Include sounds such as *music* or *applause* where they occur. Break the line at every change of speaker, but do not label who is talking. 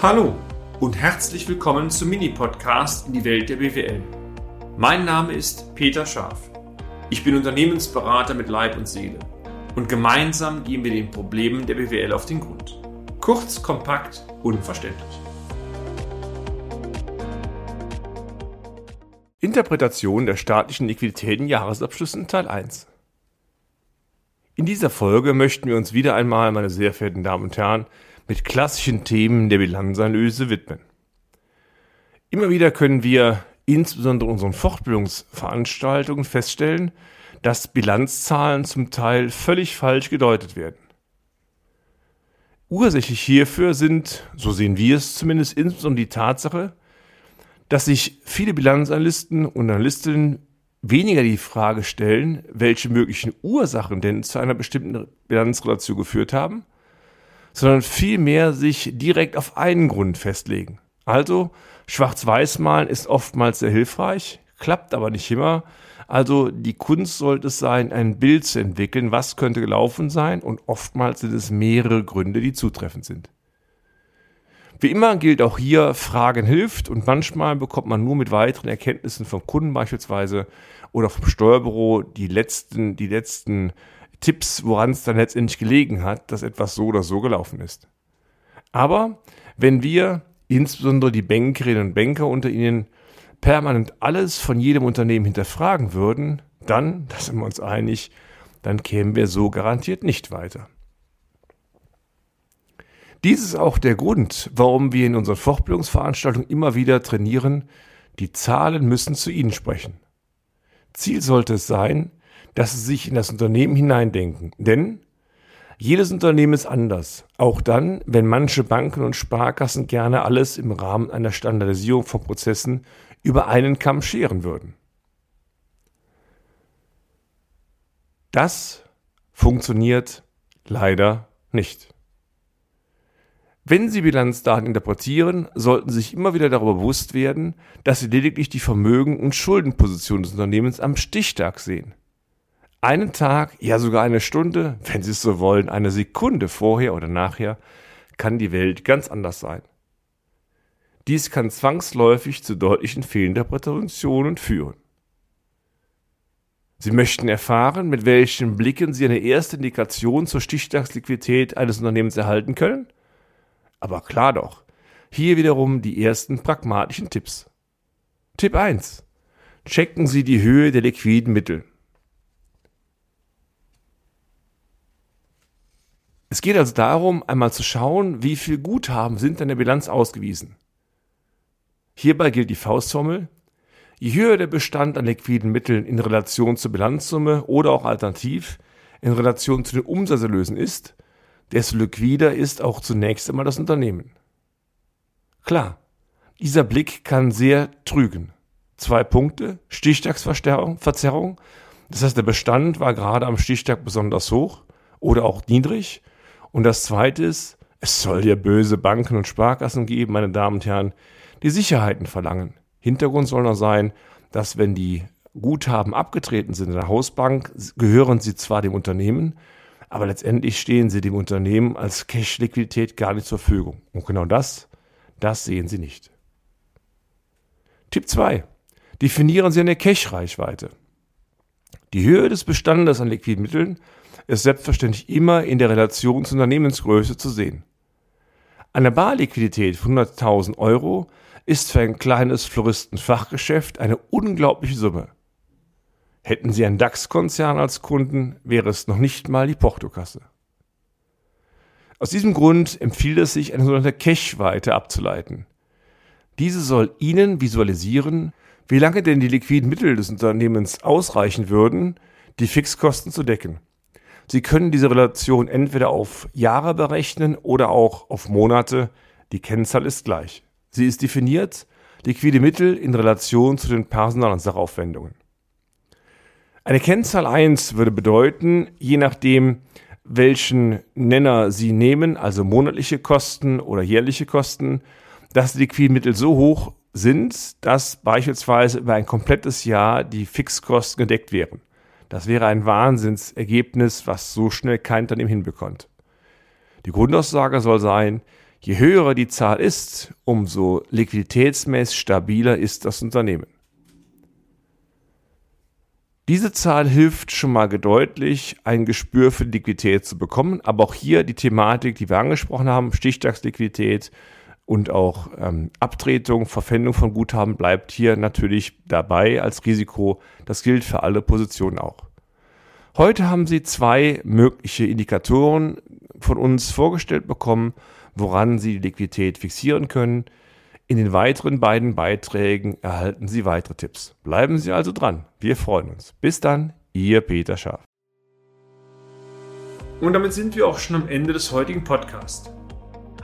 Hallo und herzlich willkommen zum Mini-Podcast in die Welt der BWL. Mein Name ist Peter Scharf. Ich bin Unternehmensberater mit Leib und Seele und gemeinsam gehen wir den Problemen der BWL auf den Grund. Kurz, kompakt, unverständlich. Interpretation der staatlichen Liquiditäten Jahresabschlüssen Teil 1 In dieser Folge möchten wir uns wieder einmal, meine sehr verehrten Damen und Herren, mit klassischen Themen der Bilanzanalyse widmen. Immer wieder können wir insbesondere in unseren Fortbildungsveranstaltungen feststellen, dass Bilanzzahlen zum Teil völlig falsch gedeutet werden. Ursächlich hierfür sind, so sehen wir es zumindest, insbesondere die Tatsache, dass sich viele Bilanzanalysten und Analystinnen weniger die Frage stellen, welche möglichen Ursachen denn zu einer bestimmten Bilanzrelation geführt haben, sondern vielmehr sich direkt auf einen Grund festlegen. Also schwarz-weiß malen ist oftmals sehr hilfreich, klappt aber nicht immer. Also die Kunst sollte es sein, ein Bild zu entwickeln, was könnte gelaufen sein und oftmals sind es mehrere Gründe, die zutreffend sind. Wie immer gilt auch hier, Fragen hilft und manchmal bekommt man nur mit weiteren Erkenntnissen vom Kunden beispielsweise oder vom Steuerbüro die letzten, die letzten Tipps, woran es dann letztendlich gelegen hat, dass etwas so oder so gelaufen ist. Aber wenn wir, insbesondere die Bankerinnen und Banker unter Ihnen, permanent alles von jedem Unternehmen hinterfragen würden, dann, *laughs* da sind wir uns einig, dann kämen wir so garantiert nicht weiter. Dies ist auch der Grund, warum wir in unseren Fortbildungsveranstaltungen immer wieder trainieren, die Zahlen müssen zu Ihnen sprechen. Ziel sollte es sein, dass sie sich in das Unternehmen hineindenken. Denn jedes Unternehmen ist anders. Auch dann, wenn manche Banken und Sparkassen gerne alles im Rahmen einer Standardisierung von Prozessen über einen Kamm scheren würden. Das funktioniert leider nicht. Wenn Sie Bilanzdaten interpretieren, sollten Sie sich immer wieder darüber bewusst werden, dass Sie lediglich die Vermögen- und Schuldenposition des Unternehmens am Stichtag sehen einen Tag, ja sogar eine Stunde, wenn Sie es so wollen, eine Sekunde vorher oder nachher, kann die Welt ganz anders sein. Dies kann zwangsläufig zu deutlichen Fehlinterpretationen führen. Sie möchten erfahren, mit welchen Blicken Sie eine erste Indikation zur Stichtagsliquidität eines Unternehmens erhalten können? Aber klar doch. Hier wiederum die ersten pragmatischen Tipps. Tipp 1. Checken Sie die Höhe der liquiden Mittel. Es geht also darum, einmal zu schauen, wie viel Guthaben sind in der Bilanz ausgewiesen. Hierbei gilt die Faustformel. Je höher der Bestand an liquiden Mitteln in Relation zur Bilanzsumme oder auch alternativ in Relation zu den Umsatzerlösen ist, desto liquider ist auch zunächst einmal das Unternehmen. Klar, dieser Blick kann sehr trügen. Zwei Punkte, Stichtagsverzerrung, das heißt der Bestand war gerade am Stichtag besonders hoch oder auch niedrig und das Zweite ist, es soll ja böse Banken und Sparkassen geben, meine Damen und Herren, die Sicherheiten verlangen. Hintergrund soll noch sein, dass wenn die Guthaben abgetreten sind in der Hausbank, gehören sie zwar dem Unternehmen, aber letztendlich stehen sie dem Unternehmen als Cash-Liquidität gar nicht zur Verfügung. Und genau das, das sehen sie nicht. Tipp 2. Definieren Sie eine Cash-Reichweite. Die Höhe des Bestandes an liquiden Mitteln ist selbstverständlich immer in der Relation zur Unternehmensgröße zu sehen. Eine Barliquidität von 100.000 Euro ist für ein kleines Floristenfachgeschäft eine unglaubliche Summe. Hätten Sie einen DAX-Konzern als Kunden, wäre es noch nicht mal die Portokasse. Aus diesem Grund empfiehlt es sich, eine sogenannte Cash-Weite abzuleiten. Diese soll Ihnen visualisieren, wie lange denn die liquiden Mittel des Unternehmens ausreichen würden, die Fixkosten zu decken. Sie können diese Relation entweder auf Jahre berechnen oder auch auf Monate. Die Kennzahl ist gleich. Sie ist definiert, liquide Mittel in Relation zu den Personal- und Sachaufwendungen. Eine Kennzahl 1 würde bedeuten, je nachdem, welchen Nenner Sie nehmen, also monatliche Kosten oder jährliche Kosten, dass die Liquidmittel so hoch sind, dass beispielsweise über ein komplettes Jahr die Fixkosten gedeckt wären. Das wäre ein Wahnsinnsergebnis, was so schnell kein Unternehmen hinbekommt. Die Grundaussage soll sein, Je höher die Zahl ist, umso liquiditätsmäßig stabiler ist das Unternehmen. Diese Zahl hilft schon mal deutlich, ein Gespür für Liquidität zu bekommen. Aber auch hier die Thematik, die wir angesprochen haben, Stichtagsliquidität und auch ähm, Abtretung, Verpfändung von Guthaben bleibt hier natürlich dabei als Risiko. Das gilt für alle Positionen auch. Heute haben Sie zwei mögliche Indikatoren von uns vorgestellt bekommen, woran Sie die Liquidität fixieren können. In den weiteren beiden Beiträgen erhalten Sie weitere Tipps. Bleiben Sie also dran. Wir freuen uns. Bis dann, Ihr Peter Scharf.
Und damit sind wir auch schon am Ende des heutigen Podcasts.